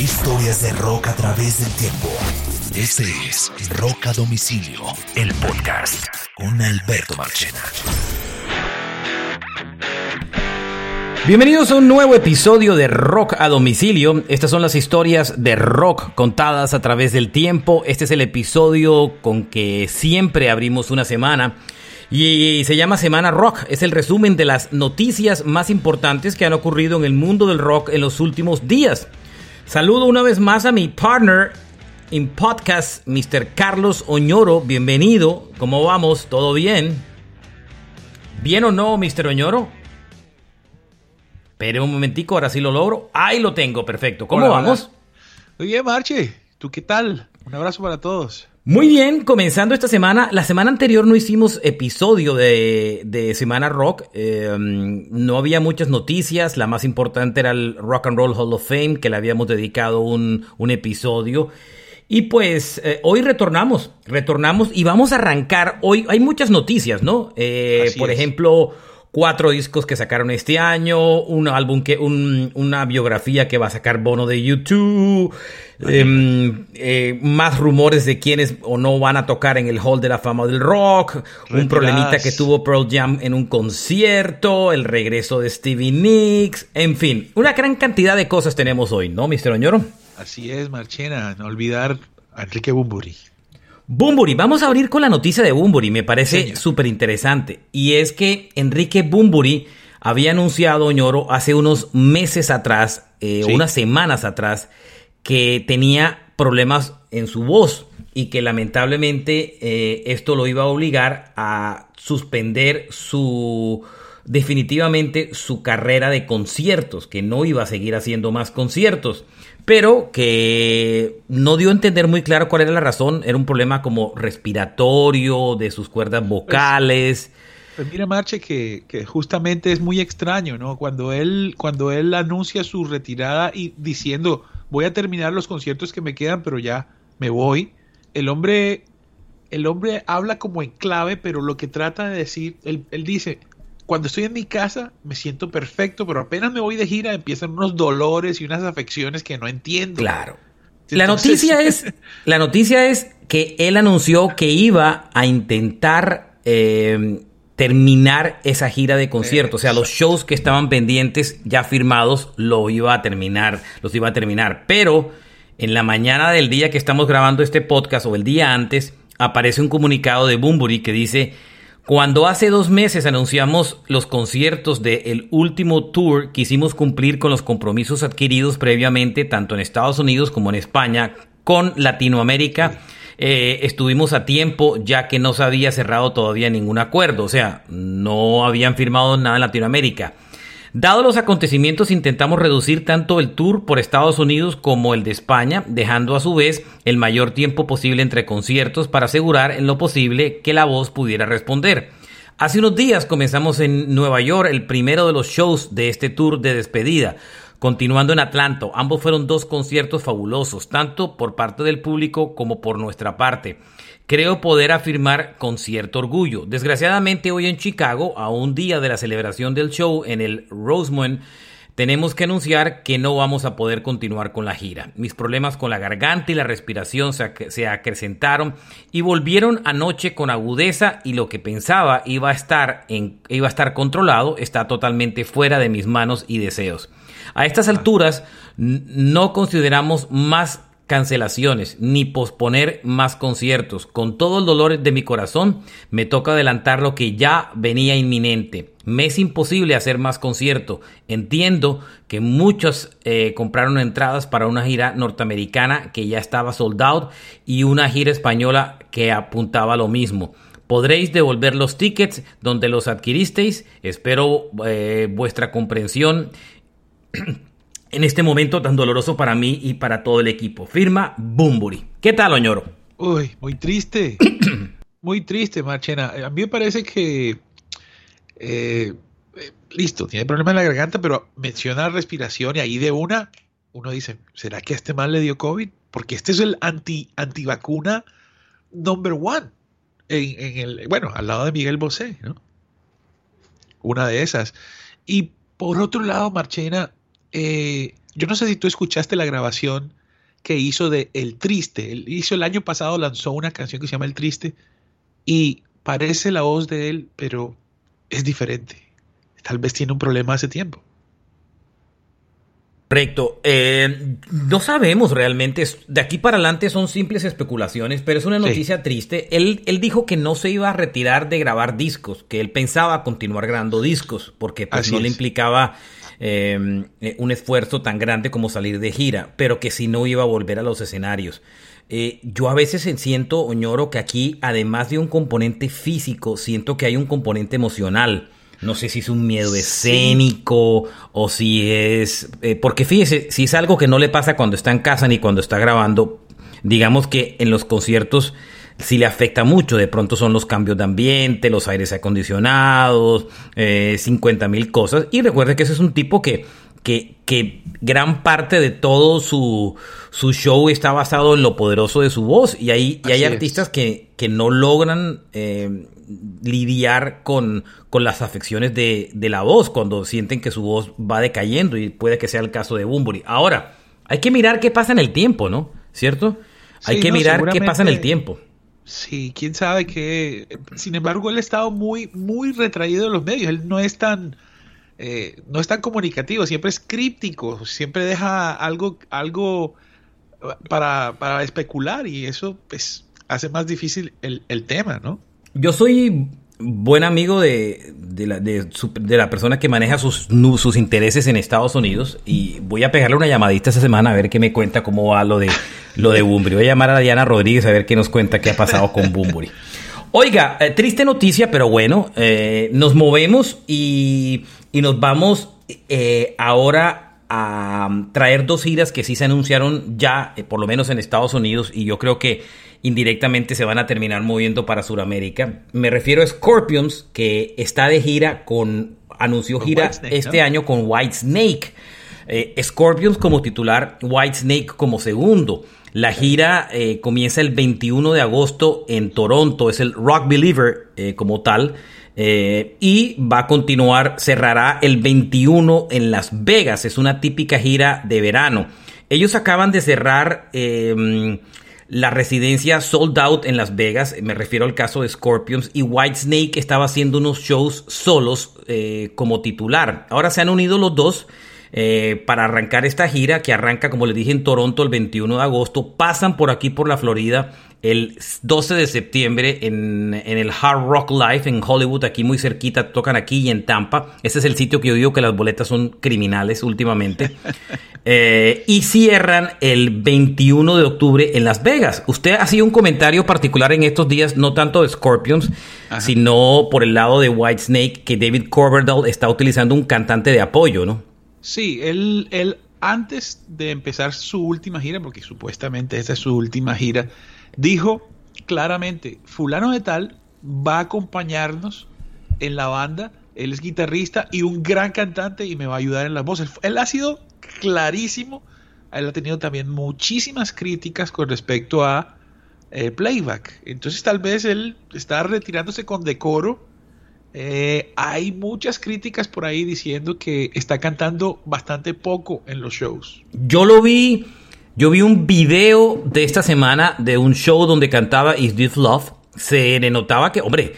Historias de rock a través del tiempo. Este es Rock a Domicilio, el podcast con Alberto Marchena. Bienvenidos a un nuevo episodio de Rock a Domicilio. Estas son las historias de rock contadas a través del tiempo. Este es el episodio con que siempre abrimos una semana. Y se llama Semana Rock. Es el resumen de las noticias más importantes que han ocurrido en el mundo del rock en los últimos días. Saludo una vez más a mi partner en podcast, Mr. Carlos Oñoro. Bienvenido. ¿Cómo vamos? ¿Todo bien? ¿Bien o no, Mr. Oñoro? Espere un momentico, ahora sí lo logro. Ahí lo tengo, perfecto. ¿Cómo Hola, vamos? hola. Muy bien, Marche. ¿Tú qué tal? Un abrazo para todos. Muy bien, comenzando esta semana. La semana anterior no hicimos episodio de, de Semana Rock. Eh, no había muchas noticias. La más importante era el Rock and Roll Hall of Fame, que le habíamos dedicado un, un episodio. Y pues eh, hoy retornamos, retornamos y vamos a arrancar. Hoy hay muchas noticias, ¿no? Eh, por es. ejemplo, cuatro discos que sacaron este año, un álbum que, un- una biografía que va a sacar Bono de YouTube, em, eh, más rumores de quiénes o no van a tocar en el Hall de la Fama del Rock, un problemita que tuvo Pearl Jam en un concierto, el regreso de Stevie Nicks, en fin, una gran cantidad de cosas tenemos hoy, ¿no, Mr. Oñoro? Así es, Marchena. No olvidar a Enrique Bumburi. Bumburi, vamos a abrir con la noticia de Bumburi, me parece súper interesante. Y es que Enrique Bumburi había anunciado, Oñoro, hace unos meses atrás, eh, Sí. unas semanas atrás, que tenía problemas en su voz y que lamentablemente eh, esto lo iba a obligar a suspender su definitivamente su carrera de conciertos, que no iba a seguir haciendo más conciertos, pero que no dio a entender muy claro cuál era la razón, era un problema como respiratorio, de sus cuerdas vocales. Pues mira, Marche, que, que justamente es muy extraño, ¿no? Cuando él, cuando él anuncia su retirada y diciendo, voy a terminar los conciertos que me quedan, pero ya me voy, el hombre, el hombre habla como en clave, pero lo que trata de decir, él, él dice, cuando estoy en mi casa me siento perfecto, pero apenas me voy de gira empiezan unos dolores y unas afecciones que no entiendo. Claro. La noticia es, la noticia es que él anunció que iba a intentar eh, terminar esa gira de conciertos, o sea, los shows que estaban pendientes ya firmados lo iba a terminar, los iba a terminar, pero en la mañana del día que estamos grabando este podcast o el día antes aparece un comunicado de Bumburi que dice cuando hace dos meses anunciamos los conciertos del último tour, quisimos cumplir con los compromisos adquiridos previamente, tanto en Estados Unidos como en España, con Latinoamérica. Eh, estuvimos a tiempo ya que no se había cerrado todavía ningún acuerdo, o sea, no habían firmado nada en Latinoamérica. Dado los acontecimientos, intentamos reducir tanto el tour por Estados Unidos como el de España, dejando a su vez el mayor tiempo posible entre conciertos para asegurar en lo posible que la voz pudiera responder. Hace unos días comenzamos en Nueva York el primero de los shows de este tour de despedida. Continuando en Atlanta, ambos fueron dos conciertos fabulosos, tanto por parte del público como por nuestra parte. Creo poder afirmar con cierto orgullo. Desgraciadamente hoy en Chicago, a un día de la celebración del show en el Rosemont, tenemos que anunciar que no vamos a poder continuar con la gira. Mis problemas con la garganta y la respiración se, ac- se acrecentaron y volvieron anoche con agudeza y lo que pensaba iba a estar en, iba a estar controlado está totalmente fuera de mis manos y deseos. A estas alturas no consideramos más cancelaciones ni posponer más conciertos. Con todo el dolor de mi corazón, me toca adelantar lo que ya venía inminente. Me es imposible hacer más concierto. Entiendo que muchos eh, compraron entradas para una gira norteamericana que ya estaba sold out y una gira española que apuntaba lo mismo. Podréis devolver los tickets donde los adquiristeis. Espero eh, vuestra comprensión en este momento tan doloroso para mí y para todo el equipo. Firma Bumburi. ¿Qué tal, Oñoro? Uy, muy triste. muy triste, Marchena. A mí me parece que. eh, eh, listo, tiene problema en la garganta, pero menciona respiración y ahí de una uno dice: ¿será que a este mal le dio COVID? Porque este es el anti, antivacuna number one. En, en el, bueno, al lado de Miguel Bosé, ¿no? Una de esas. Y por otro lado, Marchena, eh, yo no sé si tú escuchaste la grabación que hizo de El Triste. Él hizo el año pasado, lanzó una canción que se llama El Triste y parece la voz de él, pero es diferente. Tal vez tiene un problema hace tiempo. Correcto. Eh, no sabemos realmente. De aquí para adelante son simples especulaciones, pero es una noticia triste. Él, él dijo que no se iba a retirar de grabar discos, que él pensaba continuar grabando discos, porque pues, no le implicaba eh, un esfuerzo tan grande como salir de gira, pero que si no iba a volver a los escenarios. Eh, yo a veces siento, Oñoro, que aquí, además de un componente físico, siento que hay un componente emocional. No sé si es un miedo escénico o si es... Eh, porque fíjese, si es algo que no le pasa cuando está en casa ni cuando está grabando, digamos que en los conciertos sí le afecta mucho. De pronto son los cambios de ambiente, los aires acondicionados, eh, 50 mil cosas. Y recuerde que ese es un tipo que, que, que gran parte de todo su, su, show está basado en lo poderoso de su voz. Y hay, y hay artistas que, que, no logran eh, lidiar con, con las afecciones de, la voz cuando sienten que su voz va decayendo y puede que sea el caso de Bumburi. Ahora, hay que mirar qué pasa en el tiempo, ¿no? ¿Cierto? Hay que mirar qué pasa en el tiempo. Sí, quién sabe qué. Sin embargo, él ha estado muy, muy retraído de los medios. Él no es tan, eh, no es tan comunicativo, siempre es críptico, siempre deja algo, algo para, para especular y eso, pues, hace más difícil el, el tema, ¿no? Yo soy buen amigo de, de, la, de, la, persona que maneja sus, sus intereses en Estados Unidos y voy a pegarle una llamadita esta semana a ver qué me cuenta cómo va lo de lo de. Voy a llamar a Diana Rodríguez a ver qué nos cuenta qué ha pasado con Bumburi. Oiga, eh, triste noticia, pero bueno, eh, nos movemos y, y nos vamos eh, ahora a traer dos giras que sí se anunciaron ya, por lo menos en Estados Unidos, y yo creo que indirectamente se van a terminar moviendo para Sudamérica. Me refiero a Scorpions, que está de gira con, anunció gira este año con White Snake. Eh, Scorpions como titular, White Snake como segundo. La gira eh, comienza el 21 de agosto en Toronto, es el Rock Believer eh, como tal, y va a continuar, cerrará el 21 en Las Vegas, es una típica gira de verano. Ellos acaban de cerrar la residencia sold out en Las Vegas, me refiero al caso de Scorpions, y Whitesnake estaba haciendo unos shows solos eh, como titular. Ahora se han unido los dos eh, para arrancar esta gira que arranca, como les dije, en Toronto el 21 de agosto. Pasan por aquí, por la Florida, el 12 de septiembre en, el Hard Rock Live en Hollywood, aquí muy cerquita, tocan aquí y en Tampa. Ese es el sitio que yo digo que las boletas son criminales últimamente. Eh, y cierran el 21 de octubre en Las Vegas. Usted hacía un comentario particular en estos días, no tanto de Scorpions, sino por el lado de Whitesnake, que David Coverdale está utilizando un cantante de apoyo, ¿no? Sí, él, él antes de empezar su última gira, porque supuestamente esta es su última gira, dijo claramente, fulano de tal va a acompañarnos en la banda, él es guitarrista y un gran cantante y me va a ayudar en las voces. Él ha sido clarísimo, él ha tenido también muchísimas críticas con respecto a eh, playback. Entonces tal vez él está retirándose con decoro. Eh, hay muchas críticas por ahí diciendo que está cantando bastante poco en los shows. Yo lo vi yo vi un video de esta semana de un show donde cantaba Is This Love. Se le notaba que, hombre,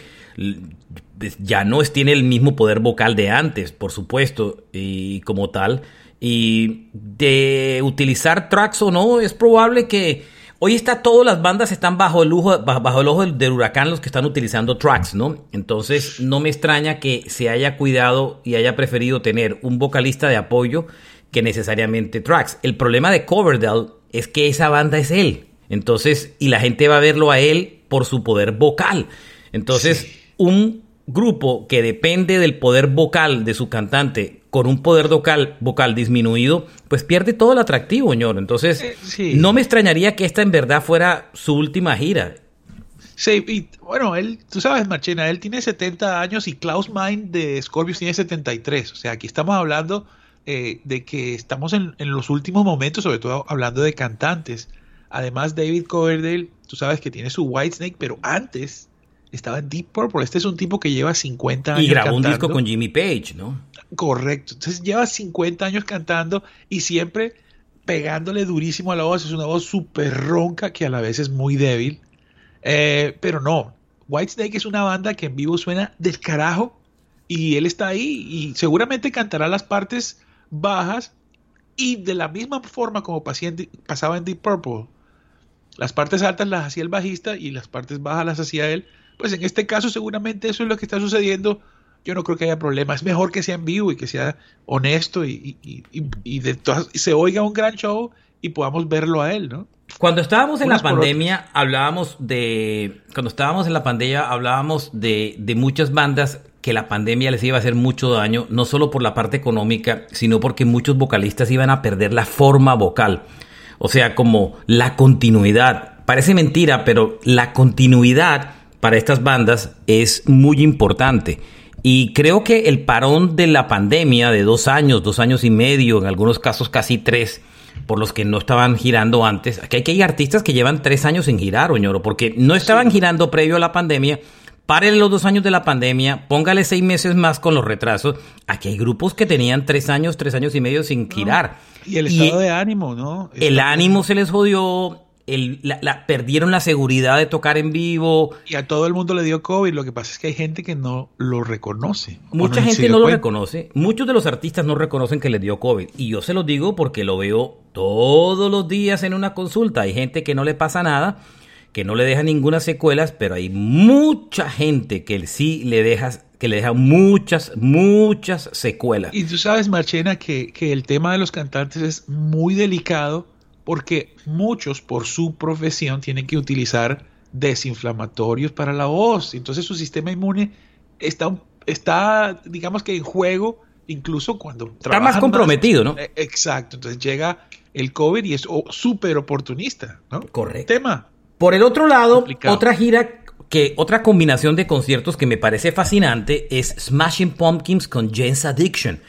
ya no tiene el mismo poder vocal de antes, por supuesto, y como tal. Y de utilizar tracks o no, es probable que hoy está todas las bandas están bajo el, lujo, bajo el ojo del, huracán los que están utilizando tracks, ¿no? Entonces no me extraña que se haya cuidado y haya preferido tener un vocalista de apoyo que necesariamente tracks. El problema de Coverdale es que esa banda es él. Entonces, y la gente va a verlo a él por su poder vocal. Entonces, un grupo que depende del poder vocal de su cantante con un poder vocal, vocal disminuido, pues pierde todo el atractivo, señor. Entonces, eh, no me extrañaría que esta en verdad fuera su última gira. Sí, y bueno, él, tú sabes, Marchena, él tiene 70 años y Klaus Mind de Scorpius tiene 73. O sea, aquí estamos hablando eh, de que estamos en, los últimos momentos, sobre todo hablando de cantantes. Además, David Coverdale, tú sabes que tiene su White Snake, pero antes estaba en Deep Purple. Este es un tipo que lleva 50 años. Y grabó un disco con Jimmy Page, ¿no? Correcto. Entonces lleva 50 años cantando y siempre pegándole durísimo a la voz. Es una voz súper ronca que a la vez es muy débil. Eh, pero no, Whitesnake es una banda que en vivo suena del carajo y él está ahí y seguramente cantará las partes bajas y de la misma forma como pasaba en Deep Purple. Las partes altas las hacía el bajista y las partes bajas las hacía él. Pues en este caso seguramente eso es lo que está sucediendo. Yo no creo que haya problema. Es mejor que sea en vivo y que sea honesto y, de se oiga un gran show y podamos verlo a él, ¿no? Cuando estábamos en la pandemia, hablábamos de. Cuando estábamos en la pandemia, hablábamos de, de muchas bandas que la pandemia les iba a hacer mucho daño, no solo por la parte económica, sino porque muchos vocalistas iban a perder la forma vocal. O sea, como la continuidad. Parece mentira, pero la continuidad para estas bandas es muy importante. Y creo que el parón de la pandemia de dos años, dos años y medio, en algunos casos casi tres, por los que no estaban girando antes. Aquí hay, que hay artistas que llevan tres años sin girar, Oñoro, porque no estaban girando previo a la pandemia. Párenle los dos años de la pandemia, póngale seis meses más con los retrasos. Aquí hay grupos que tenían tres años, tres años y medio sin girar. Y el estado de ánimo, ¿no? el ánimo se les jodió, la, perdieron la seguridad de tocar en vivo. Y a todo el mundo le dio COVID. Lo que pasa es que hay gente que no lo reconoce. Mucha gente no lo reconoce. Muchos de los artistas no reconocen que les dio COVID. Y yo se los digo porque lo veo todos los días en una consulta. Hay gente que no le pasa nada, que no le deja ninguna secuelas, pero hay mucha gente que sí le deja que le deja muchas, muchas secuelas. Y tú sabes, Marchena, que, que el tema de los cantantes es muy delicado porque muchos por su profesión tienen que utilizar desinflamatorios para la voz. Entonces su sistema inmune está, está digamos que en juego incluso cuando está más comprometido, ¿no? Eh, exacto. Entonces llega el COVID y es súper oportunista, ¿no? Correcto. Tema. Por el otro lado, otra gira que otra combinación de conciertos que me parece fascinante es Smashing Pumpkins con Jane's Addiction.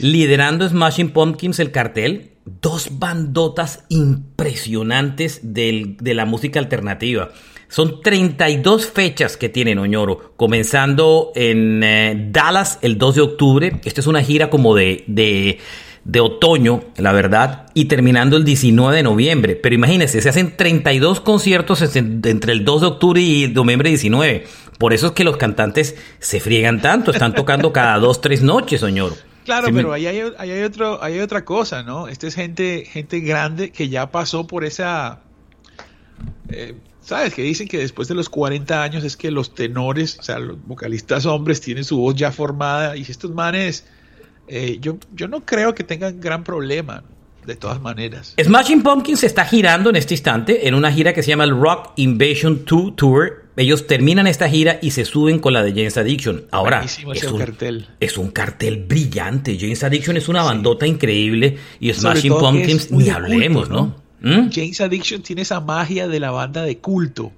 Liderando Smashing Pumpkins el cartel, dos bandotas impresionantes de la música alternativa. Son 32 fechas que tienen Oñoro, comenzando en eh, Dallas el 2 de octubre. Esta es una gira como de, de, otoño, la verdad, y terminando el 19 de noviembre. Pero imagínense, se hacen 32 conciertos entre el 2 de octubre y noviembre 19. Por eso es que los cantantes se friegan tanto, están tocando cada dos, tres noches, Oñoro. Claro, pero ahí hay, hay, otro, hay otra cosa, ¿no? Esta es gente, gente grande que ya pasó por esa... Eh, ¿Sabes? Que dicen que después de los 40 años es que los tenores, o sea, los vocalistas hombres tienen su voz ya formada y estos manes, eh, yo, yo no creo que tengan gran problema, de todas maneras. Smashing Pumpkins se está girando en este instante en una gira que se llama el Rock Invasion 2 Tour ellos terminan esta gira y se suben con la de James Addiction. Ahora, es un, cartel. es un cartel brillante. James Addiction es una bandota increíble y Smashing Pumpkins ni hablemos, ¿no? ¿Mm? James Addiction tiene esa magia de la banda de culto.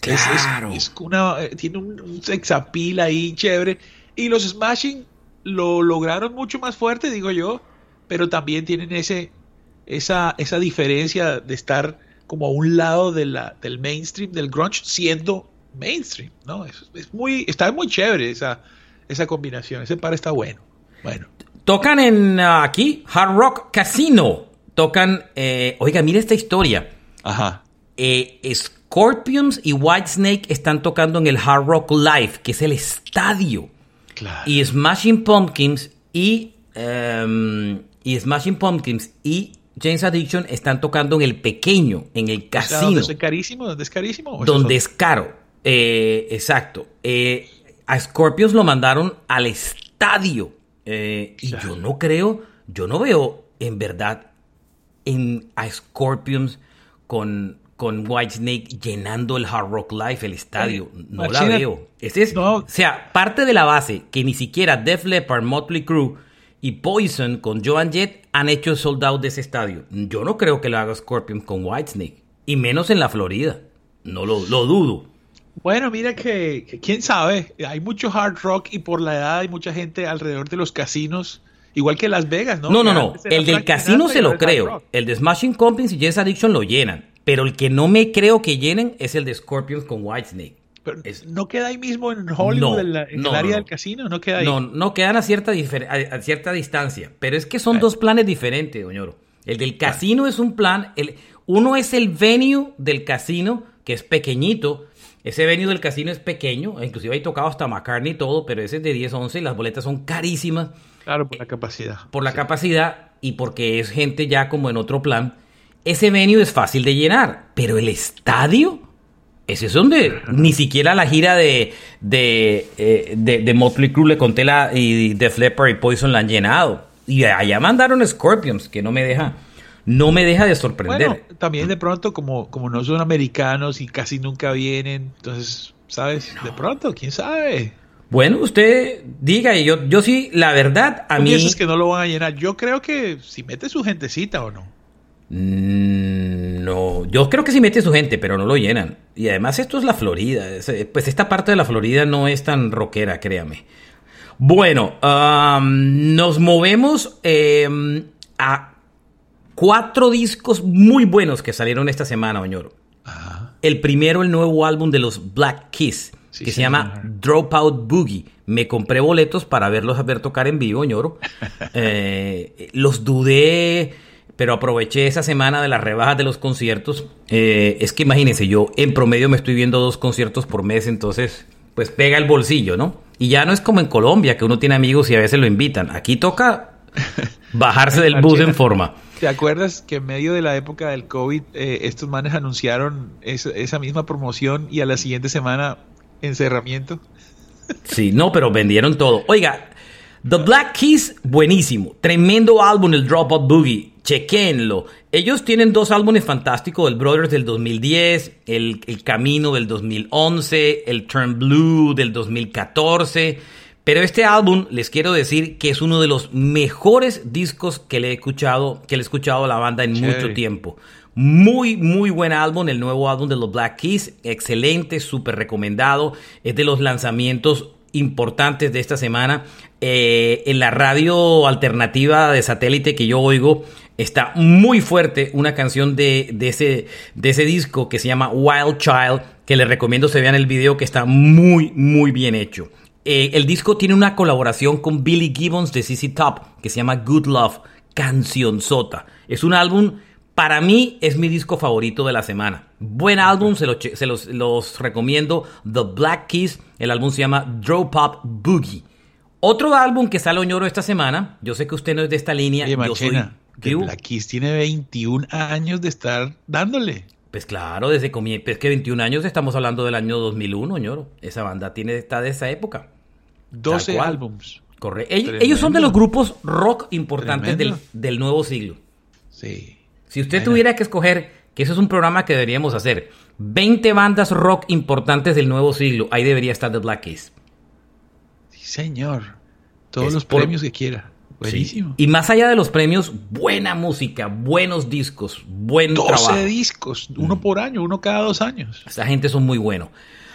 Claro. Es, una, eh, tiene un, un sexapil ahí chévere. Y los Smashing lo lograron mucho más fuerte, digo yo, pero también tienen ese, esa, esa diferencia de estar como a un lado de la, del mainstream del grunge, siendo mainstream, ¿no? Es, muy, está muy chévere esa, esa combinación, ese par está bueno. Bueno. Tocan en uh, aquí, Hard Rock Casino. Tocan, eh, oiga, mire esta historia. Ajá. Eh, Scorpions y Whitesnake están tocando en el Hard Rock Live, que es el estadio. Claro. Y Smashing Pumpkins y, um, y Smashing Pumpkins y James Addiction están tocando en el pequeño, en el casino. ¿Dónde es carísimo? ¿Dónde es carísimo? Donde es caro. Eh, exacto. Eh, a Scorpions lo mandaron al estadio. Eh, y yo no creo, yo no veo en verdad en, a Scorpions con, con Whitesnake llenando el Hard Rock Live, el estadio. No la veo. Este es, O sea, parte de la base que ni siquiera Def Leppard, Motley Crue y Poison con Joan Jett han hecho el sold out de ese estadio. Yo no creo que lo haga Scorpions con Whitesnake. Y menos en la Florida. No lo, lo dudo. Bueno, mira que, quién sabe, hay mucho hard rock y por la edad hay mucha gente alrededor de los casinos, igual que Las Vegas, ¿no? No, no, no, el del casino se lo creo, el de Smashing Pumpkins y Jazz Addiction lo llenan, pero el que no me creo que llenen es el de Scorpions con Whitesnake. Pero ¿No queda ahí mismo en Hollywood, en, el área del casino? ¿No queda ahí? No, no quedan a cierta, a, cierta distancia. Pero es que son dos planes diferentes, doñoro. El del casino es un plan. El, uno es el venue del casino, que es pequeñito. Ese venue del casino es pequeño. Inclusive hay tocado hasta McCartney y todo, pero ese es de 10 a 11 y las boletas son carísimas. Claro, por la capacidad. Por la capacidad y porque es gente ya como en otro plan. Ese venue es fácil de llenar, pero el estadio ese es donde ni siquiera la gira de, de, eh, de, Motley Crue le conté la, y de Flipper y Poison la han llenado. Y allá mandaron Scorpions, que no me deja, no me deja de sorprender. Bueno, también de pronto, como, como no son americanos y casi nunca vienen, entonces, ¿sabes? De pronto, quién sabe. Bueno, usted diga, y yo, yo sí, la verdad, a mí. es que no lo van a llenar. Yo creo que si mete su gentecita o no. Mm, no, yo creo que sí mete su gente, pero no lo llenan. Y además esto es la Florida. Pues esta parte de la Florida no es tan rockera, créame. Bueno, nos movemos em, a cuatro discos muy buenos que salieron esta semana, Oñoro. El primero, el nuevo álbum de los Black Kiss, que se llama Dropout Boogie. Me compré boletos para verlos a ver tocar en vivo, Oñoro. Eh, los dudé pero aproveché esa semana de las rebajas de los conciertos. Eh, es que imagínense, yo en promedio me estoy viendo dos conciertos por mes, entonces pues pega el bolsillo, ¿no? Y ya no es como en Colombia, que uno tiene amigos y a veces lo invitan. Aquí toca bajarse del bus en forma. ¿Te acuerdas que en medio de la época del COVID eh, estos manes anunciaron esa misma promoción y a la siguiente semana encerramiento? sí, no, pero vendieron todo. Oiga, The Black Keys, buenísimo. Tremendo álbum, el Dropout Boogie. Chequenlo. Ellos tienen dos álbumes fantásticos, el Brothers del 2010, el, Camino del 2011, el Turn Blue del 2014. Pero este álbum, les quiero decir que es uno de los mejores discos que le he escuchado, que le he escuchado a la banda en mucho tiempo. Muy, muy buen álbum, el nuevo álbum de los Black Keys. Excelente, súper recomendado. Es de los lanzamientos importantes de esta semana. Eh, en la radio alternativa de satélite que yo oigo está muy fuerte una canción de, ese, de ese disco que se llama Wild Child, que les recomiendo se vean el video que está muy, muy bien hecho. Eh, el disco tiene una colaboración con Billy Gibbons de CC Top que se llama Good Love, Canción Sota. Es un álbum para mí es mi disco favorito de la semana. Buen álbum, se, los, recomiendo. The Black Keys, el álbum se llama Draw Pop Boogie. Otro álbum que sale Oñoro esta semana, yo sé que usted no es de esta línea. yo soy... The Black Keys tiene 21 años de estar dándole. Pues claro, desde comienzo, es que 21 años estamos hablando del año 2001, Oñoro. Esa banda tiene, está de esa época. 12 álbums. Correcto. Ellos, son de los grupos rock importantes del, del nuevo siglo. Sí. Si usted tuviera que escoger, que eso es un programa que deberíamos hacer, 20 bandas rock importantes del nuevo siglo, ahí debería estar The Black Keys. Sí, señor. Todos los premios que quiera. Buenísimo. Y más allá de los premios, buena música, buenos discos, buen 12 trabajo. discos, uno por año, uno cada dos años. Esta gente son muy buenos.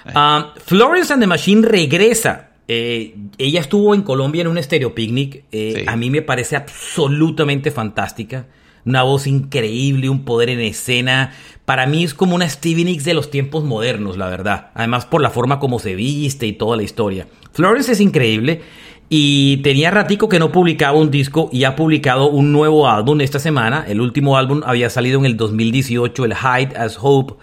Ah, Florence and the Machine regresa. Eh, ella estuvo en Colombia en un Stereo Picnic. Eh, a mí me parece absolutamente fantástica una voz increíble, un poder en escena. Para mí es como una Stevie Nicks de los tiempos modernos, la verdad. Además por la forma como se viste y toda la historia. Florence es increíble y tenía ratico que no publicaba un disco y ha publicado un nuevo álbum esta semana. El último álbum había salido en el 2018, el Hide as Hope.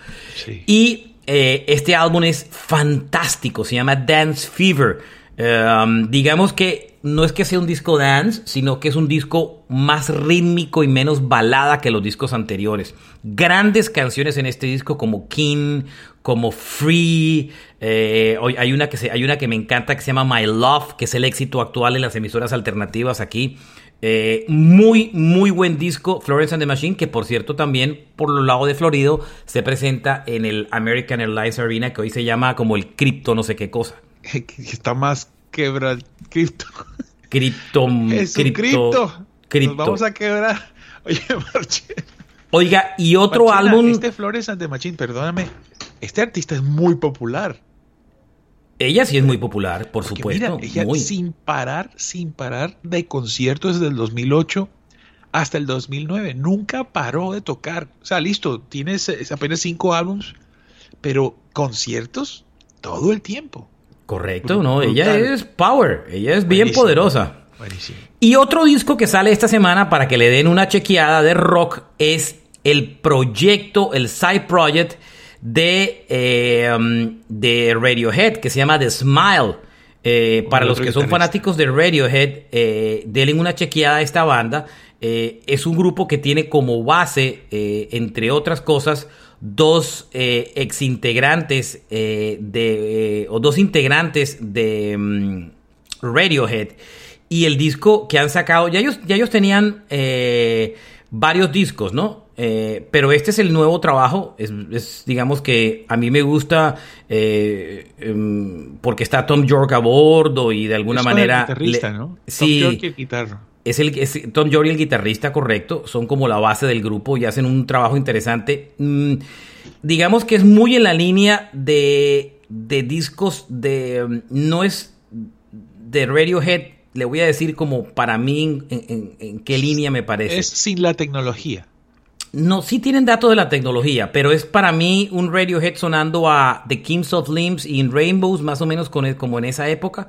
Y eh, este álbum es fantástico, se llama Dance Fever. Um, digamos que no es que sea un disco dance, sino que es un disco más rítmico y menos balada que los discos anteriores. Grandes canciones en este disco como King, como Free. Eh, hay, una que hay una que me encanta que se llama My Love, que es el éxito actual en las emisoras alternativas aquí. Eh, muy, muy buen disco, Florence and the Machine, que por cierto también por los lados de Florido se presenta en el American Airlines Arena, que hoy se llama como el cripto no sé qué cosa. Está más quebra cripto. Cripto. Es cripto. Nos vamos a quebrar. Oye, Marche. Oiga, y otro álbum. Este Flores ante Machín, perdóname. Este artista es muy popular. Ella sí es muy popular, por supuesto. ella sin parar, sin parar de conciertos desde el 2008 hasta el 2009. Nunca paró de tocar. O sea, listo, tienes apenas cinco álbums, pero conciertos todo el tiempo. Correcto, no, ella es power, ella es bien poderosa. Buenísimo. Y otro disco que sale esta semana para que le den una chequeada de rock es el proyecto, el side project de, eh, um, de Radiohead que se llama The Smile. Eh, para los que son fanáticos de Radiohead, eh, denle una chequeada a esta banda. Eh, es un grupo que tiene como base, entre otras cosas, dos ex integrantes de, o dos integrantes de um, Radiohead. Y el disco que han sacado, ya ellos, ya ellos tenían varios discos, ¿no? Eh, pero este es el nuevo trabajo. Es, digamos que a mí me gusta eh, em, porque está Tom York a bordo y de alguna manera. El guitarrista, ¿no? Sí. Tom York y el guitarra. Es, el, Tom York y el guitarrista, correcto. Son como la base del grupo y hacen un trabajo interesante. Mm, digamos que es muy en la línea de, de discos de. Em, no es de Radiohead le voy a decir como para mí en, qué línea me parece. Es sin la tecnología. No, sí tienen datos de la tecnología, pero es para mí un Radiohead sonando a The Kings of Limbs y In Rainbows, más o menos con, como en esa época.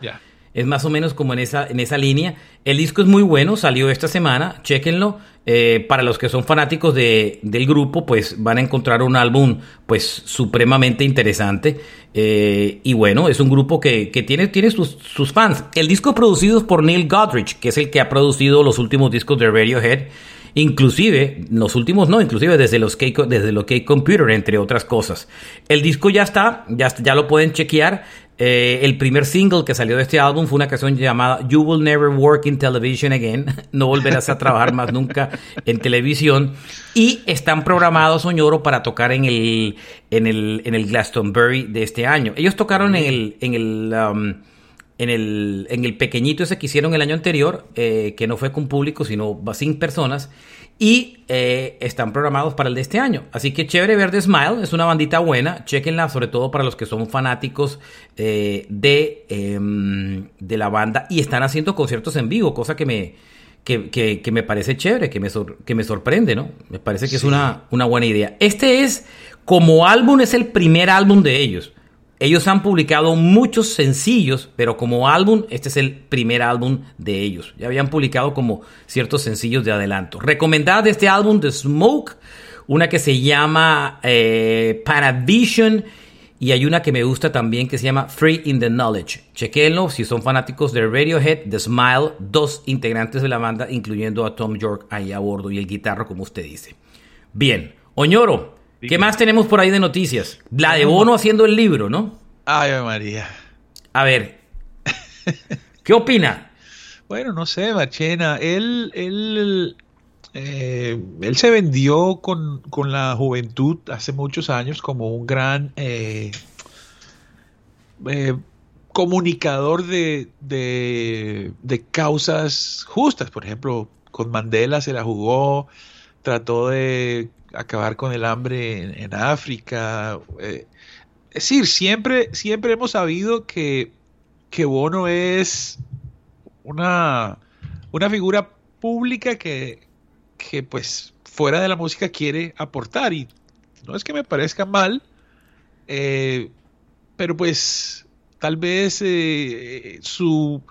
Es más o menos como en esa, en esa línea. El disco es muy bueno, salió esta semana, chéquenlo. Eh, para los que son fanáticos de, del grupo, pues van a encontrar un álbum pues supremamente interesante. Eh, y bueno, es un grupo que, que tiene, tiene sus, sus, fans. El disco producido por Neil Godrich, que es el que ha producido los últimos discos de Radiohead. Inclusive, los últimos no, inclusive desde los K, Computer, entre otras cosas. El disco ya está, ya, ya lo pueden chequear. Eh, el primer single que salió de este álbum fue una canción llamada You Will Never Work in Television Again. No volverás a trabajar más nunca en televisión. Y están programados Soñoro para tocar en el, en el, en el Glastonbury de este año. Ellos tocaron en el, en el, um, en el, en el pequeñito ese que hicieron el año anterior, eh, que no fue con público, sino sin personas y eh, están programados para el de este año. Así que chévere Verde Smile, es una bandita buena, chequenla sobre todo para los que son fanáticos eh, de, em, de la banda y están haciendo conciertos en vivo, cosa que me, que, me parece chévere, que me, que me sorprende, ¿no? Me parece que es una, una buena idea. Este es, como álbum, es el primer álbum de ellos. Ellos han publicado muchos sencillos, pero como álbum, este es el primer álbum de ellos. Ya habían publicado como ciertos sencillos de adelanto. Recomendada de este álbum, The Smoke, una que se llama eh, Paravision y hay una que me gusta también que se llama Free in the Knowledge. Chequenlo si son fanáticos de Radiohead, The Smile, dos integrantes de la banda, incluyendo a Tom York ahí a bordo y el guitarro, como usted dice. Bien, Oñoro, ¿Qué más tenemos por ahí de noticias? La de Bono haciendo el libro, ¿no? Ay, María. A ver. ¿Qué opina? Bueno, no sé, Machena. Él, él, eh, él se vendió con, la juventud hace muchos años como un gran eh, eh, comunicador de, de, de causas justas. Por ejemplo, con Mandela se la jugó, trató de acabar con el hambre en, África. Eh, es decir, siempre, siempre hemos sabido que, que Bono es una, una figura pública que, que, pues, fuera de la música quiere aportar. Y no es que me parezca mal, eh, pero pues tal vez eh, su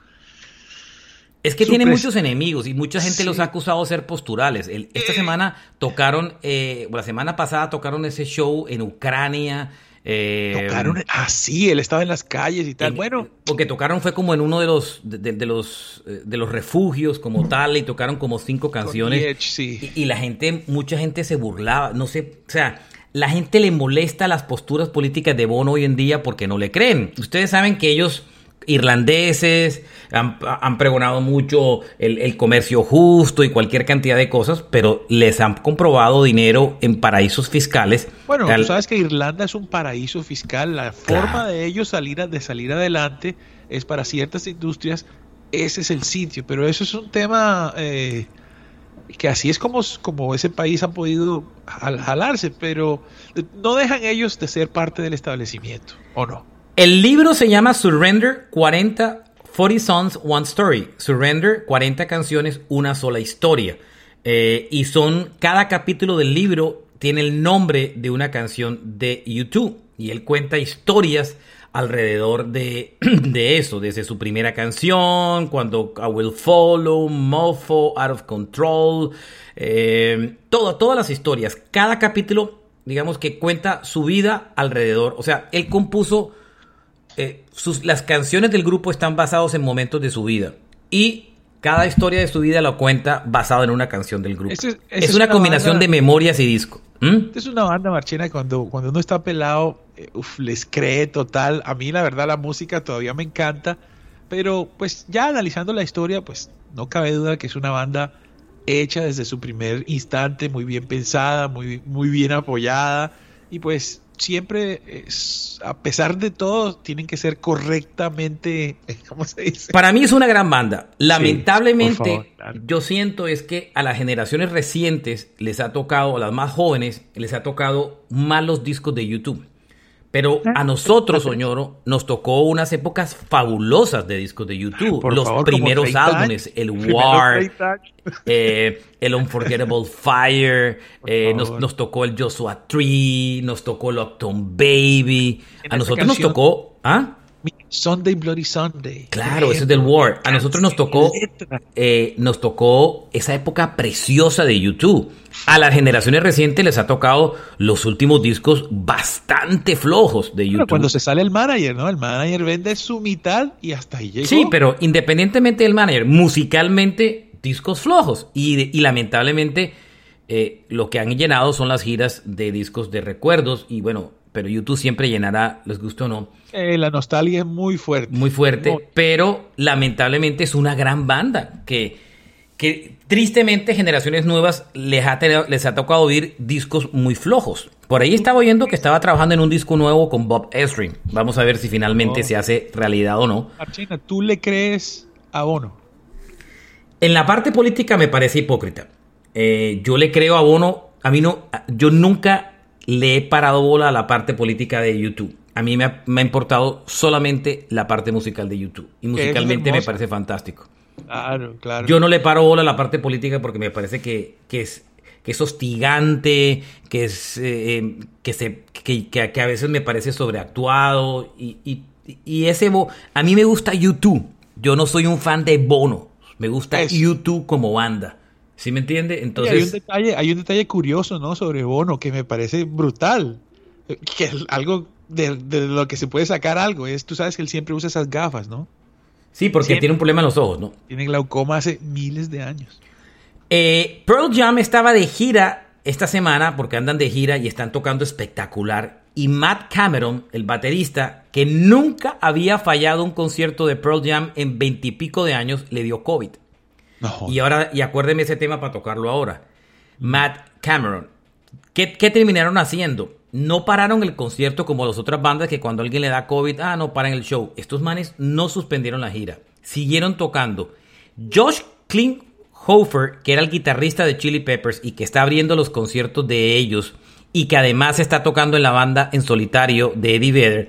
es que tiene muchos enemigos y mucha gente los ha acusado de ser posturales. esta semana tocaron, eh, la semana pasada tocaron ese show en Ucrania. Eh, tocaron, ah, sí, él estaba en las calles y tal. bueno, porque tocaron fue como en uno de los de, los eh, de los refugios como tal y tocaron como cinco canciones y, y, la gente, mucha gente se burlaba, no sé, o sea, la gente le molesta las posturas políticas de Bono hoy en día porque no le creen. Ustedes saben que ellos irlandeses, han, pregonado mucho el, comercio justo y cualquier cantidad de cosas, pero les han comprobado dinero en paraísos fiscales. Bueno, tú sabes que Irlanda es un paraíso fiscal, la forma de ellos salir de salir adelante es para ciertas industrias, ese es el sitio, pero eso es un tema eh, que así es como, como ese país ha podido jalarse, pero no dejan ellos de ser parte del establecimiento, ¿o no? El libro se llama Surrender 40, 40 Songs, One Story. Surrender, 40 canciones, una sola historia. Eh, y son, cada capítulo del libro tiene el nombre de una canción de YouTube. Y él cuenta historias alrededor de, eso, desde su primera canción, cuando I Will Follow, Mofo, Out of Control, eh, todas las historias. Cada capítulo, digamos que cuenta su vida alrededor. O sea, él compuso, eh, sus, las canciones del grupo están basadas en momentos de su vida. Y cada historia de su vida lo cuenta basado en una canción del grupo. es, una, combinación de memorias y disco. ¿Mm? Es una banda marchena cuando, cuando uno está pelado, eh, les cree total. A mí la verdad la música todavía me encanta, pero pues ya analizando la historia, pues no cabe duda que es una banda hecha desde su primer instante, muy bien pensada, muy, muy bien apoyada y pues siempre, es, a pesar de todo, tienen que ser correctamente, ¿cómo se dice? Para mí es una gran banda. Lamentablemente, yo siento es que a las generaciones recientes les ha tocado, a las más jóvenes, les ha tocado malos discos de YouTube. Pero a nosotros, Soñoro, nos tocó unas épocas fabulosas de discos de YouTube. los primeros álbumes, el War, eh, el Unforgettable Fire, eh, nos, tocó el Joshua Tree, nos tocó el Upton Baby. A nosotros nos tocó... ¿ah? Sunday Bloody Sunday. Claro, ese es del War. A nosotros nos tocó, eh, nos tocó esa época preciosa de YouTube. A las generaciones recientes les ha tocado los últimos discos bastante flojos de YouTube. cuando se sale el manager, ¿no? El manager vende su mitad y hasta ahí llegó. Sí, pero independientemente del manager, musicalmente discos flojos y, y lamentablemente eh, lo que han llenado son las giras de discos de recuerdos y bueno, pero YouTube siempre llenará, les guste o no. Eh, la nostalgia es muy fuerte. Muy fuerte, pero lamentablemente es una gran banda que, que tristemente generaciones nuevas les ha, les ha tocado oír discos muy flojos. Por ahí estaba oyendo que estaba trabajando en un disco nuevo con Bob Ezrin. Vamos a ver si finalmente oh. se hace realidad o no. Marchena, ¿tú le crees a Bono? En la parte política me parece hipócrita. Eh, yo le creo a Bono, a mí no, yo nunca le he parado bola a la parte política de YouTube. A mí me ha, importado solamente la parte musical de YouTube. Y musicalmente me parece fantástico. Claro, claro. Yo no le paro bola a la parte política porque me parece que, es, que es hostigante, que es eh, eh, que, se, que, a veces me parece sobreactuado. Y, y, ese a mí me gusta YouTube. Yo no soy un fan de Bono. Me gusta YouTube como banda. ¿Sí me entiende? Entonces... hay, un detalle, hay un detalle curioso, ¿no? Sobre Bono que me parece brutal. Que es algo de, lo que se puede sacar algo es, tú sabes que él siempre usa esas gafas, ¿no? Sí, porque tiene un problema en los ojos, ¿no? Tiene glaucoma hace miles de años. Eh, Pearl Jam estaba de gira esta semana porque andan de gira y están tocando espectacular. Y Matt Cameron, el baterista, que nunca había fallado un concierto de Pearl Jam en veintipico de años, le dio COVID. Y ahora, y acuérdeme ese tema para tocarlo ahora. Matt Cameron. ¿Qué, terminaron haciendo? No pararon el concierto como las otras bandas que cuando alguien le da COVID, ah, no, paran el show. Estos manes no suspendieron la gira. Siguieron tocando. Josh Klinghoffer, que era el guitarrista de Chili Peppers y que está abriendo los conciertos de ellos y que además está tocando en la banda en solitario de Eddie Vedder,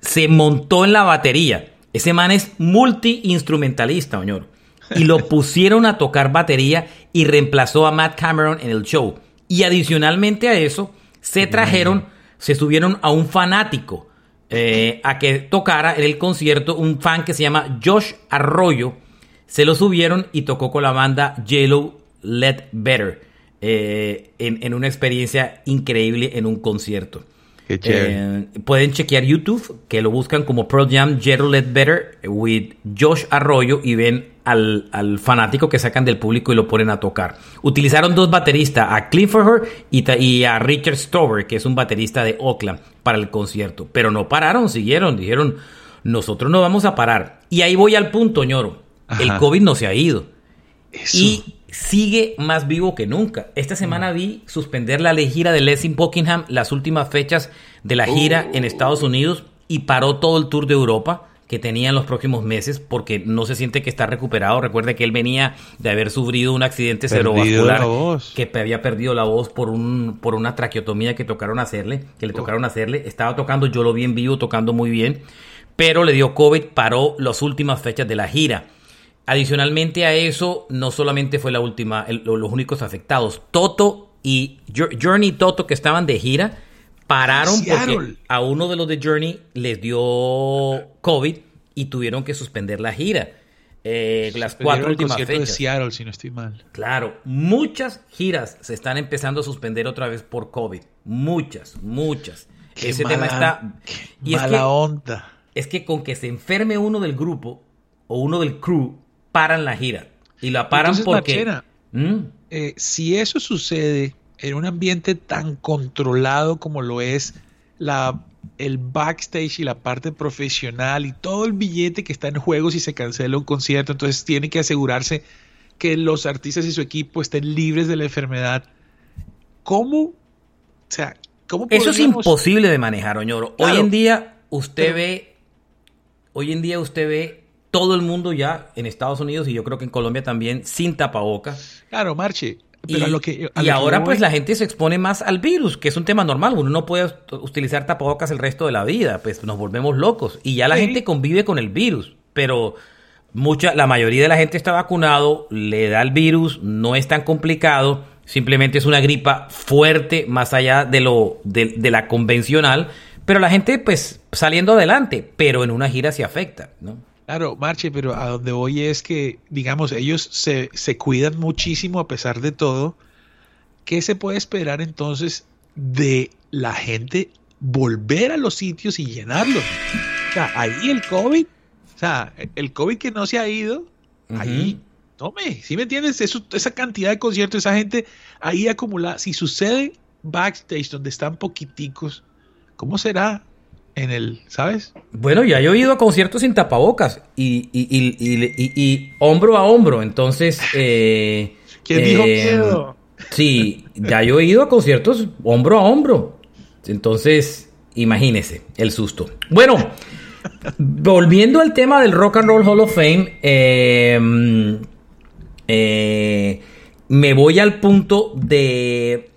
se montó en la batería. Ese man es multi-instrumentalista, señor y lo pusieron a tocar batería y reemplazó a Matt Cameron en el show. Y adicionalmente a eso, se trajeron, se subieron a un fanático eh, a que tocara en el concierto, un fan que se llama Josh Arroyo. Se lo subieron y tocó con la banda Yellow Let Better eh, en, una experiencia increíble en un concierto. Eh, pueden chequear YouTube, que lo buscan como Pro Jam Let Better with Josh Arroyo y ven al, fanático que sacan del público y lo ponen a tocar. Utilizaron dos bateristas, a Clifford y, y a Richard Stover, que es un baterista de Oakland, para el concierto. Pero no pararon, siguieron, dijeron, nosotros no vamos a parar. Y ahí voy al punto, ñoro. El COVID no se ha ido. Y sigue más vivo que nunca. Esta semana vi suspender la gira de Lessing Buckingham, las últimas fechas de la gira en Estados Unidos, y paró todo el tour de Europa que tenía en los próximos meses porque no se siente que está recuperado. Recuerde que él venía de haber sufrido un accidente cerebrovascular que había perdido la voz por un por una traqueotomía que tocaron hacerle, que le oh. tocaron hacerle. Estaba tocando, yo lo vi en vivo tocando muy bien, pero le dio COVID, paró las últimas fechas de la gira. Adicionalmente a eso, no solamente fue la última, los únicos afectados. Toto y Journey Toto que estaban de gira pararon porque a uno de los de Journey les dio COVID y tuvieron que suspender la gira. Eh, las cuatro últimas fechas. de Seattle, si no estoy mal. Claro, muchas giras se están empezando a suspender otra vez por COVID. Muchas, muchas. Ese tema está. y mala es que, onda. Es que con que se enferme uno del grupo o uno del crew, paran la gira. Y la paran porque. ¿Mm? Eh, si eso sucede en un ambiente tan controlado como lo es la el backstage y la parte profesional y todo el billete que está en juego si se cancela un concierto, entonces tiene que asegurarse que los artistas y su equipo estén libres de la enfermedad. ¿Cómo? O sea, ¿cómo Eso es imposible de manejar, Oñoro. hoy en día usted ve, hoy en día usted ve todo el mundo ya en Estados Unidos y yo creo que en Colombia también sin tapabocas. Claro, Marche, y, ahora pues la gente se expone más al virus, que es un tema normal. Uno no puede utilizar tapabocas el resto de la vida, pues nos volvemos locos. Y ya la gente convive con el virus, pero mucha, la mayoría de la gente está vacunado, le da el virus, no es tan complicado, simplemente es una gripa fuerte más allá de lo de, de la convencional, pero la gente pues saliendo adelante, pero en una gira se afecta, ¿no? Claro, Marche, pero a donde voy es que, digamos, ellos se, se cuidan muchísimo a pesar de todo. ¿Qué se puede esperar entonces de la gente volver a los sitios y llenarlos? O sea, ahí el COVID, o sea, el COVID que no se ha ido, ahí, tome, ¿sí me entiendes? Eso, esa cantidad de conciertos, esa gente ahí acumulada, si sucede backstage donde están poquiticos, ¿cómo será en el, ¿sabes? Bueno, ya he oído a conciertos sin tapabocas y, y, y, y hombro a hombro, entonces... Eh, ¿Quién dijo eh, miedo? Sí, ya he oído a conciertos hombro a hombro. Entonces, imagínese el susto. Bueno, volviendo al tema del Rock and Roll Hall of Fame, em, eh, me voy al punto de...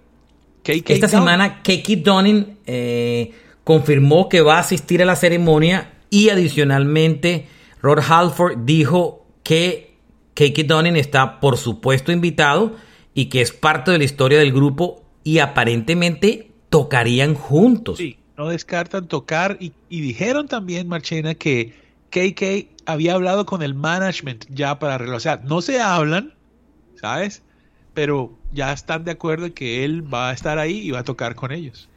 esta semana, Kiki Dunning confirmó que va a asistir a la ceremonia y adicionalmente Rod Halford dijo que Keke Dunning está por supuesto invitado y que es parte de la historia del grupo y aparentemente tocarían juntos. Sí, no descartan tocar y, dijeron también, Marchena, que KK había hablado con el management ya para sea, no se hablan, ¿sabes? Pero ya están de acuerdo que él va a estar ahí y va a tocar con ellos.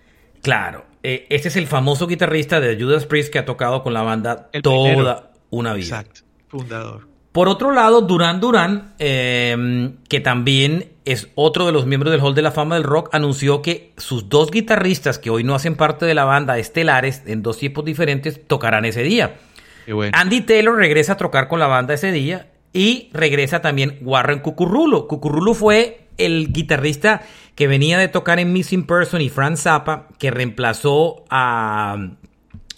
Claro, eh, este es el famoso guitarrista de Judas Priest que ha tocado con la banda toda una vida. Exacto, fundador. Por otro lado, Duran Duran, em, que también es otro de los miembros del Hall de la Fama del Rock, anunció que sus dos guitarristas, que hoy no hacen parte de la banda estelares, en dos tiempos diferentes, tocarán ese día. Andy Taylor regresa a tocar con la banda ese día y regresa también Warren Cucurrulo. Cucurrulo fue el guitarrista que venía de tocar en Missing Person y Frank Zappa, que reemplazó a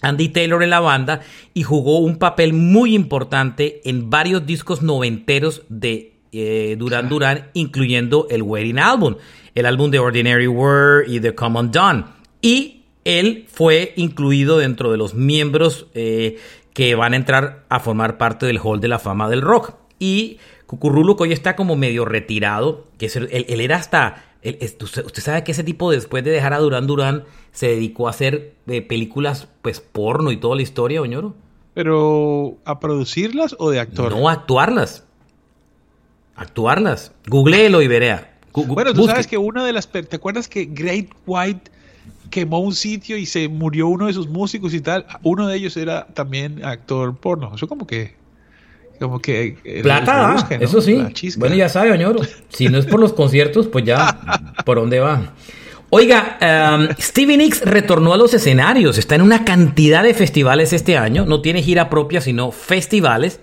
Andy Taylor en la banda y jugó un papel muy importante en varios discos noventeros de eh, Duran Duran, incluyendo el Wedding Album, el álbum de Ordinary World y The Common Dawn. Y él fue incluido dentro de los miembros eh, que van a entrar a formar parte del Hall de la Fama del Rock. Y Cucurrulo, que hoy está como medio retirado, que él, era hasta... usted sabe que ese tipo, después de dejar a Durán Durán, se dedicó a hacer eh, películas, pues, porno y toda la historia, Oñoro. ¿Pero a producirlas o de actor? No, a actuarlas. Actuarlas. Googleelo y verá. bueno, tú sabes que una de las... ¿Te acuerdas que Great White quemó un sitio y se murió uno de sus músicos y tal? Uno de ellos era también actor porno. Eso como que como que... Eh, Plata, eso sí. Bueno, ya sabe, Oñoro. Si no es por los conciertos, pues ya, ¿por dónde va? Oiga, um, Stevie Nicks retornó a los escenarios. Está en una cantidad de festivales este año. No tiene gira propia, sino festivales.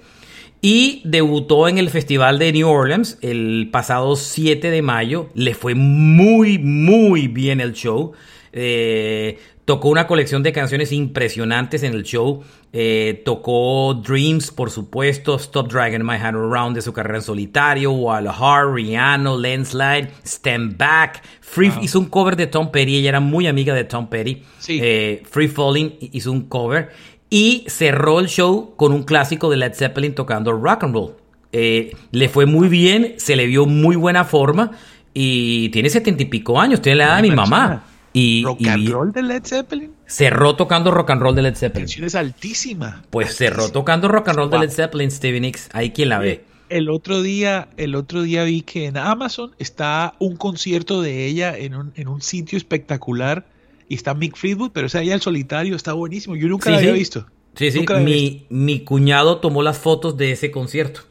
Y debutó en el Festival de New Orleans el pasado 7 de mayo. Le fue muy, muy bien el show. Eh, Tocó una colección de canciones impresionantes en el show. Eh, tocó Dreams, por supuesto, Stop Dragging My Hand Around de su carrera en solitario, Heart, Rihanna, Landslide, Stand Back. Free hizo un cover de Tom Petty, ella era muy amiga de Tom Petty. Eh, Free Falling hizo un cover. Y cerró el show con un clásico de Led Zeppelin tocando rock and roll. Eh, le fue muy bien, se le vio muy buena forma y tiene setenta y pico años, tiene la edad de mi mamá. Y, Rock and roll de Led Zeppelin. cerró tocando rock and roll de Led Zeppelin. Canción es altísima. Pues cerró tocando rock and roll de. Led Zeppelin, Stevie Nicks. Ahí quien la ve. El otro día, el otro día vi que en Amazon está un concierto de ella en un, en un sitio espectacular y está Mick Fleetwood, pero esa ella el solitario está buenísimo. Yo nunca Sí, la había sí. visto. Sí, sí. Visto. Mi, mi cuñado tomó las fotos de ese concierto.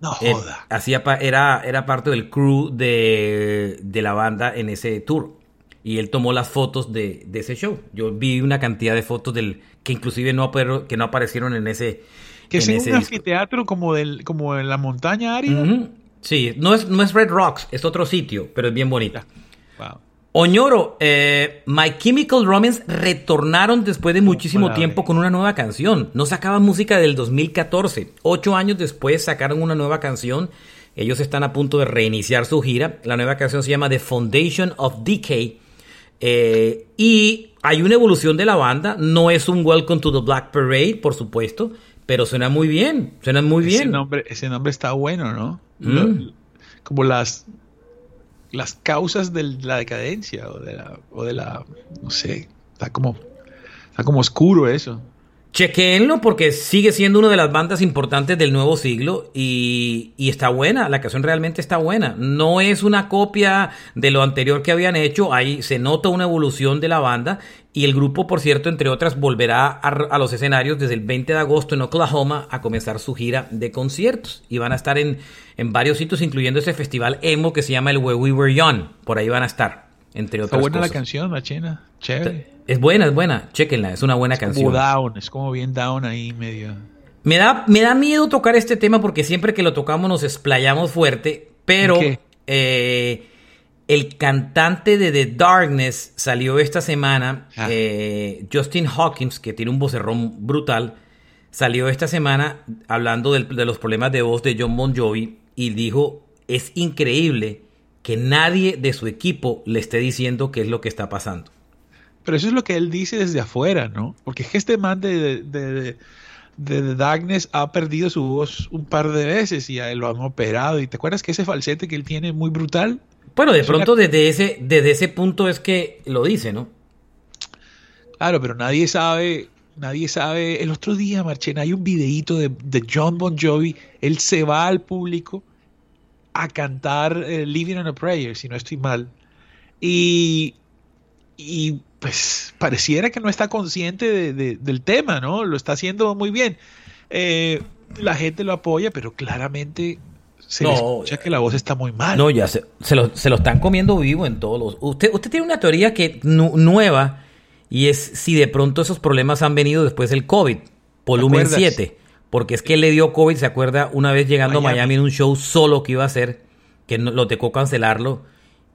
No Él joda. hacía pa- era, era parte del crew de, de la banda en ese tour. Y él tomó las fotos de, de ese show. Yo vi una cantidad de fotos del que inclusive no, que no aparecieron en ese, Que es un anfiteatro como, del, como en la montaña árida. Sí, no es, no es Red Rocks, es otro sitio, pero es bien bonita. Wow. Oñoro, eh, My Chemical Romance retornaron después de muchísimo tiempo con una nueva canción. No sacaban música del 2014. Ocho años después sacaron una nueva canción. Ellos están a punto de reiniciar su gira. La nueva canción se llama The Foundation of Decay. Eh, y hay una evolución de la banda. No es un Welcome to the Black Parade, por supuesto, pero suena muy bien. Suena muy Ese bien. nombre, ese nombre está bueno, ¿no? Mm. Lo- como las las causas de la decadencia o de la, o de la no sé, está como está como oscuro eso. Chequenlo porque sigue siendo una de las bandas importantes del nuevo siglo y, y está buena, la canción realmente está buena. No es una copia de lo anterior que habían hecho, ahí se nota una evolución de la banda y el grupo, por cierto, entre otras, volverá a, los escenarios desde el 20 de agosto en Oklahoma a comenzar su gira de conciertos y van a estar en, en varios sitios, incluyendo ese festival emo que se llama el Where We Were Young, por ahí van a estar, entre Está buena cosas. la canción, Machina. Chévere. Es buena, es buena, chequenla, es una buena canción. Como down, es como bien down ahí medio. Me da, me da miedo tocar este tema porque siempre que lo tocamos nos explayamos fuerte, pero eh, el cantante de The Darkness salió esta semana, Ah. eh, Justin Hawkins, que tiene un vocerrón brutal, salió esta semana hablando del- de los problemas de voz de John Bon Jovi y dijo, es increíble que nadie de su equipo le esté diciendo qué es lo que está pasando. Pero eso es lo que él dice desde afuera, ¿no? Porque es que este man de, de, de, de Darkness ha perdido su voz un par de veces y a él lo han operado. ¿Y te acuerdas que ese falsete que él tiene es muy brutal? Bueno, de una- pronto desde ese, desde ese punto es que lo dice, ¿no? Claro, pero nadie sabe, nadie sabe. El otro día, Marchena, hay un videíto de, de John Bon Jovi. Él se va al público a cantar eh, Living on a Prayer, si no estoy mal. Y, y pues pareciera que no está consciente de- de- del tema, ¿no? Lo está haciendo muy bien. Eh, la gente lo apoya, pero claramente se No, escucha que la voz está muy mal. No, ya se, se lo, se lo están comiendo vivo en todos los... Usted, usted tiene una teoría que nu- nueva y es si de pronto esos problemas han venido después del COVID, volumen acuerdas? 7. Porque es que él le dio COVID, ¿se acuerda? Una vez llegando a Miami. En un show solo que iba a hacer, que no- lo tocó cancelarlo.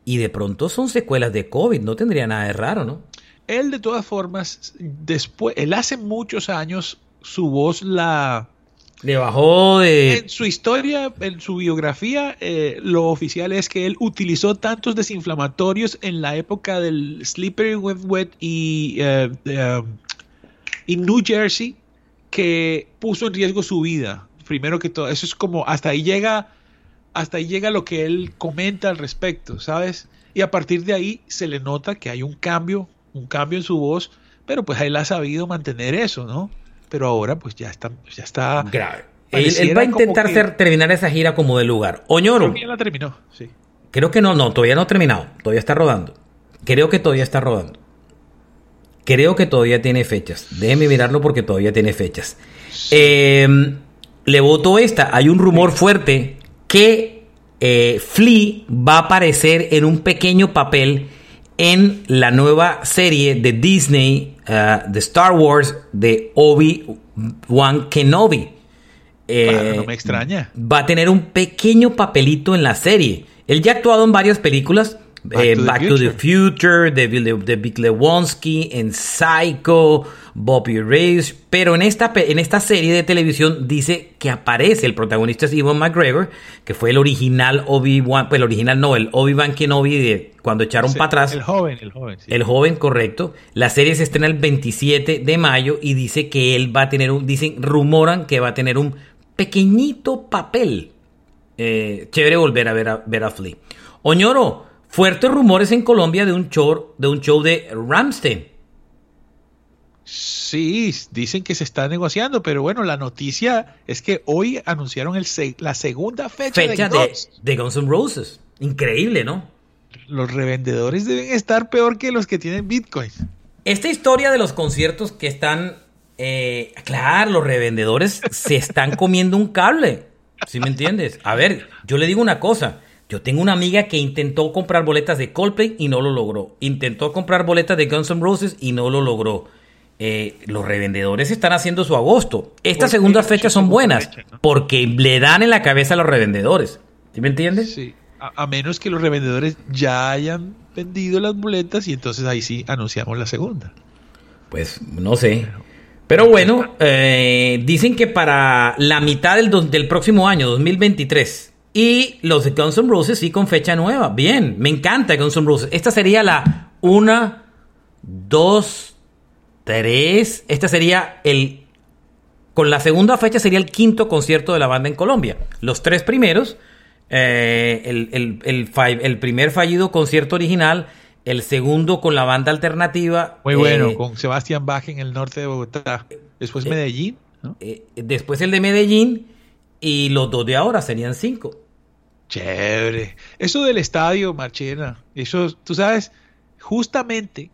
Y de pronto son secuelas de COVID, no tendría nada de raro, ¿no? Él de todas formas, después, él hace muchos años su voz la... Le bajó de... En su historia, en su biografía, eh, lo oficial es que él utilizó tantos desinflamatorios en la época del Slippery When Wet y, eh, eh, y New Jersey que puso en riesgo su vida. Primero que todo, eso es como hasta ahí llega, hasta ahí llega lo que él comenta al respecto, ¿sabes? Y a partir de ahí se le nota que hay un cambio, un cambio en su voz, pero pues él ha sabido mantener eso, ¿no? Pero ahora pues ya está, ya está grave. Él, va a intentar que- hacer, terminar esa gira como de lugar. Oñoro. Creo que ya la terminó, sí. Creo que no, no, todavía no ha terminado. Todavía está rodando. Creo que todavía está rodando. Creo que todavía tiene fechas. Déjeme mirarlo porque todavía tiene fechas. Eh, le voto esta. Hay un rumor fuerte que eh, Flea va a aparecer en un pequeño papel en la nueva serie de Disney, uh, de Star Wars, de Obi-Wan Kenobi. Eh, Claro, no me extraña. va a tener un pequeño papelito en la serie. Él ya ha actuado en varias películas. Back eh, to the Back to the Future. De, Big Lewonsky, en Psycho, Bobby Race. Pero en esta, en esta serie de televisión dice que aparece el protagonista es Ewan McGregor, que fue el original Obi-Wan, pues el original no, el Obi-Wan Kenobi de cuando echaron Sí, para atrás. El joven, el joven, sí. El joven, correcto. La serie se estrena el 27 de mayo y dice que él va a tener un, dicen, rumoran que va a tener un pequeñito papel. Eh, chévere volver a ver a, ver a Flea. Oñoro, fuertes rumores en Colombia de un show de, un show de Ramstein. Sí, dicen que se está negociando, pero bueno, la noticia es que hoy anunciaron el la segunda fecha, fecha de, de, Guns N' Roses. Increíble, ¿no? Los revendedores deben estar peor que los que tienen bitcoins. Esta historia de los conciertos que están, eh, claro, los revendedores se están comiendo un cable. ¿Sí me entiendes? A ver, yo le digo una cosa. Yo tengo una amiga que intentó comprar boletas de Coldplay y no lo logró. Intentó comprar boletas de Guns N' Roses y no lo logró. Eh, los revendedores están haciendo su agosto. Estas segundas fechas son buenas porque le dan en la cabeza a los revendedores. ¿Sí me entiendes? Sí. A, menos que los revendedores ya hayan vendido las boletas y entonces ahí sí anunciamos la segunda. Pues no sé. Pero bueno, eh, dicen que para la mitad del, del próximo año, 2023, y los de Guns N' Roses sí con fecha nueva. Bien, me encanta Guns N' Roses. Esta sería la una, dos, tres. Esta sería el. Con la segunda fecha sería el quinto concierto de la banda en Colombia. Los tres primeros. Eh, el, el, primer fallido concierto original. El segundo con la banda alternativa. Muy bueno, eh, con Sebastián Bach en el norte de Bogotá. Después eh, Medellín. después el de Medellín. Y los dos de ahora serían cinco. Chévere. Eso del estadio, Marchena. Eso, tú sabes, justamente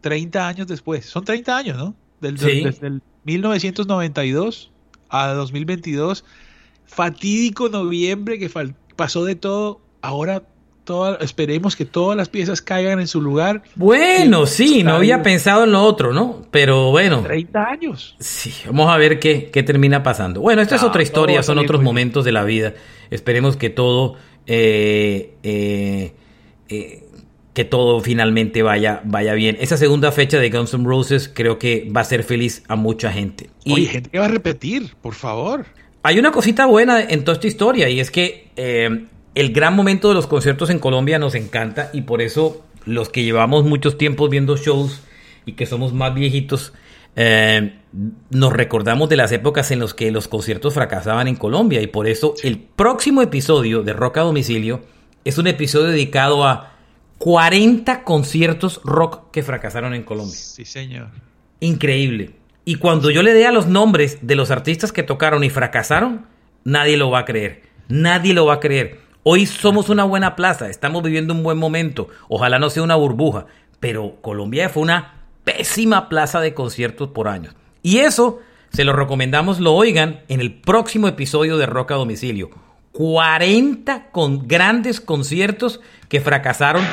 30 años después, son 30 años, ¿no? Del, Desde el 1992 a 2022, fatídico noviembre que pasó de todo, ahora esperemos que todas las piezas caigan en su lugar. Bueno, sí, no había pensado en lo otro, ¿no? Pero bueno. 30 años. Sí, vamos a ver qué, qué termina pasando. Bueno, esta es otra historia, son otros momentos de la vida. Esperemos que todo eh, eh, eh, que todo finalmente vaya, vaya bien. Esa segunda fecha de Guns N' Roses creo que va a ser feliz a mucha gente. Y Oye, gente que va a repetir, por favor. Hay una cosita buena en toda esta historia y es que eh, el gran momento de los conciertos en Colombia nos encanta y por eso los que llevamos muchos tiempos viendo shows y que somos más viejitos, eh, nos recordamos de las épocas en las que los conciertos fracasaban en Colombia y por eso el próximo episodio de Rock a Domicilio es un episodio dedicado a 40 conciertos rock que fracasaron en Colombia. Sí, señor. Increíble. Y cuando yo le dé a los nombres de los artistas que tocaron y fracasaron, nadie lo va a creer. Nadie lo va a creer. Hoy somos una buena plaza, estamos viviendo un buen momento. Ojalá no sea una burbuja, pero Colombia fue una pésima plaza de conciertos por años. Y eso se lo recomendamos, lo oigan en el próximo episodio de Rock a Domicilio. 40 con grandes conciertos que fracasaron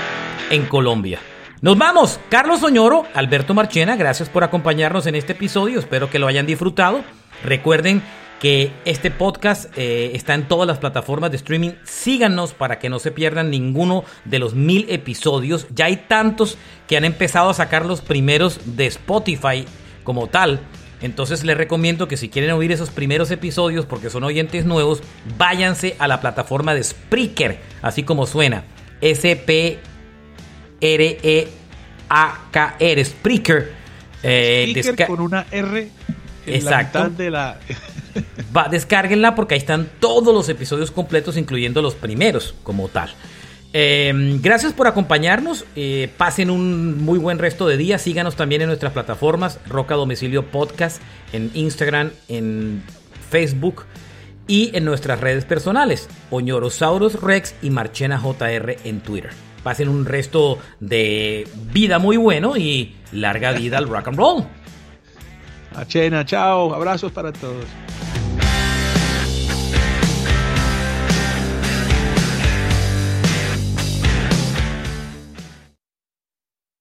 en Colombia. Nos vamos, Carlos Oñoro, Alberto Marchena, gracias por acompañarnos en este episodio, espero que lo hayan disfrutado. Recuerden que este podcast eh, está en todas las plataformas de streaming. Síganos para que no se pierdan ninguno de los mil episodios. Ya hay tantos que han empezado a sacar los primeros de Spotify como tal. Entonces les recomiendo que si quieren oír esos primeros episodios porque son oyentes nuevos, váyanse a la plataforma de Spreaker, así como suena. S-P-R-E-A-K-R, Spreaker. Eh, Spreaker con una R en Exacto. La de la... Va, descárguenla porque ahí están todos los episodios completos, incluyendo los primeros como tal. Em, gracias por acompañarnos. Eh, pasen un muy buen resto de día. Síganos también en nuestras plataformas Roca Domicilio Podcast, en Instagram, en Facebook y en nuestras redes personales, Oñorosaurus Rex y Marchena JR en Twitter. Pasen un resto de vida muy bueno y larga vida al rock and roll. Marchena, chao, abrazos para todos.